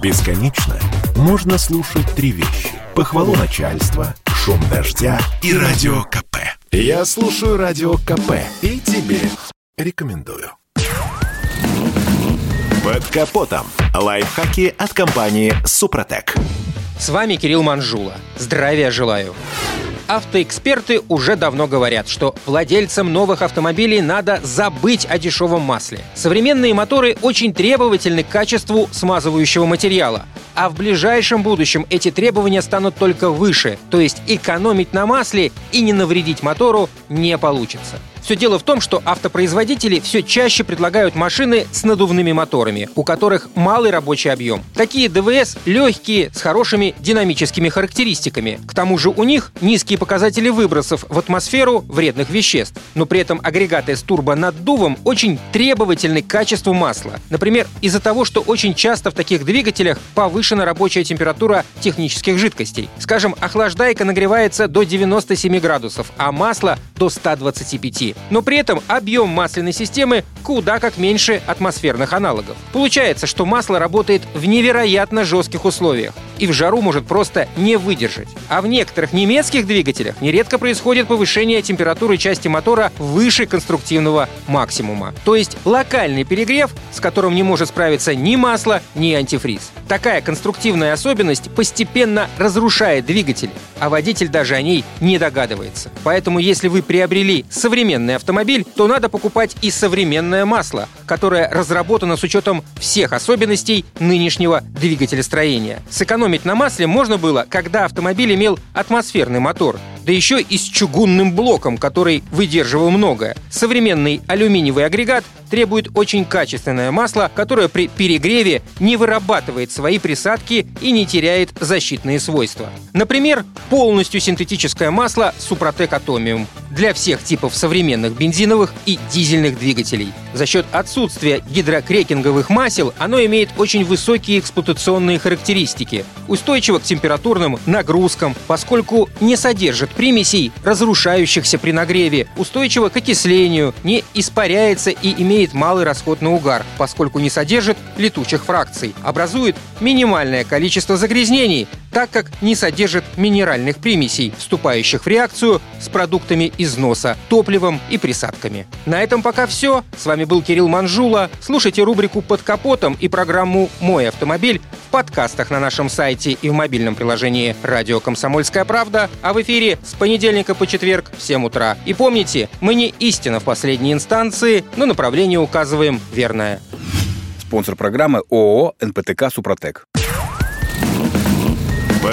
Бесконечно можно слушать три вещи. Похвалу начальства, шум дождя и радио КП. Я слушаю радио КП и тебе рекомендую. Под капотом. Лайфхаки от компании «Супротек». С вами Кирилл Манжула. Здравия желаю. Автоэксперты уже давно говорят, что владельцам новых автомобилей надо забыть о дешевом масле. Современные моторы очень требовательны к качеству смазывающего материала. А в ближайшем будущем эти требования станут только выше, то есть экономить на масле и не навредить мотору не получится. Все дело в том, что автопроизводители все чаще предлагают машины с надувными моторами, у которых малый рабочий объем. Такие ДВС легкие, с хорошими динамическими характеристиками. К тому же у них низкие показатели выбросов в атмосферу вредных веществ. Но при этом агрегаты с турбонаддувом очень требовательны к качеству масла. Например, из-за того, что очень часто в таких двигателях повышена рабочая температура технических жидкостей. Скажем, охлаждайка нагревается до 97 градусов, а масло до 125 но при этом объем масляной системы куда как меньше атмосферных аналогов. Получается, что масло работает в невероятно жестких условиях и в жару может просто не выдержать. А в некоторых немецких двигателях нередко происходит повышение температуры части мотора выше конструктивного максимума. То есть локальный перегрев, с которым не может справиться ни масло, ни антифриз. Такая конструктивная особенность постепенно разрушает двигатель, а водитель даже о ней не догадывается. Поэтому если вы приобрели современный автомобиль, то надо покупать и современное масло, которое разработано с учетом всех особенностей нынешнего двигателестроения. Сэкономить на масле можно было, когда автомобиль имел атмосферный мотор, да еще и с чугунным блоком, который выдерживал многое. Современный алюминиевый агрегат требует очень качественное масло, которое при перегреве не вырабатывает свои присадки и не теряет защитные свойства. Например, полностью синтетическое масло Супротек Атомиум для всех типов современных бензиновых и дизельных двигателей. За счет отсутствия гидрокрекинговых масел оно имеет очень высокие эксплуатационные характеристики, устойчиво к температурным нагрузкам, поскольку не содержит примесей, разрушающихся при нагреве, устойчиво к окислению, не испаряется и имеет малый расход на угар, поскольку не содержит летучих фракций, образует минимальное количество загрязнений, так как не содержит минеральных примесей, вступающих в реакцию с продуктами износа, топливом и присадками. На этом пока все. С вами был Кирилл Манжула. Слушайте рубрику «Под капотом» и программу «Мой автомобиль» в подкастах на нашем сайте и в мобильном приложении «Радио Комсомольская правда», а в эфире с понедельника по четверг в 7 утра. И помните, мы не истина в последней инстанции, но направление указываем верное. Спонсор программы ООО «НПТК Супротек».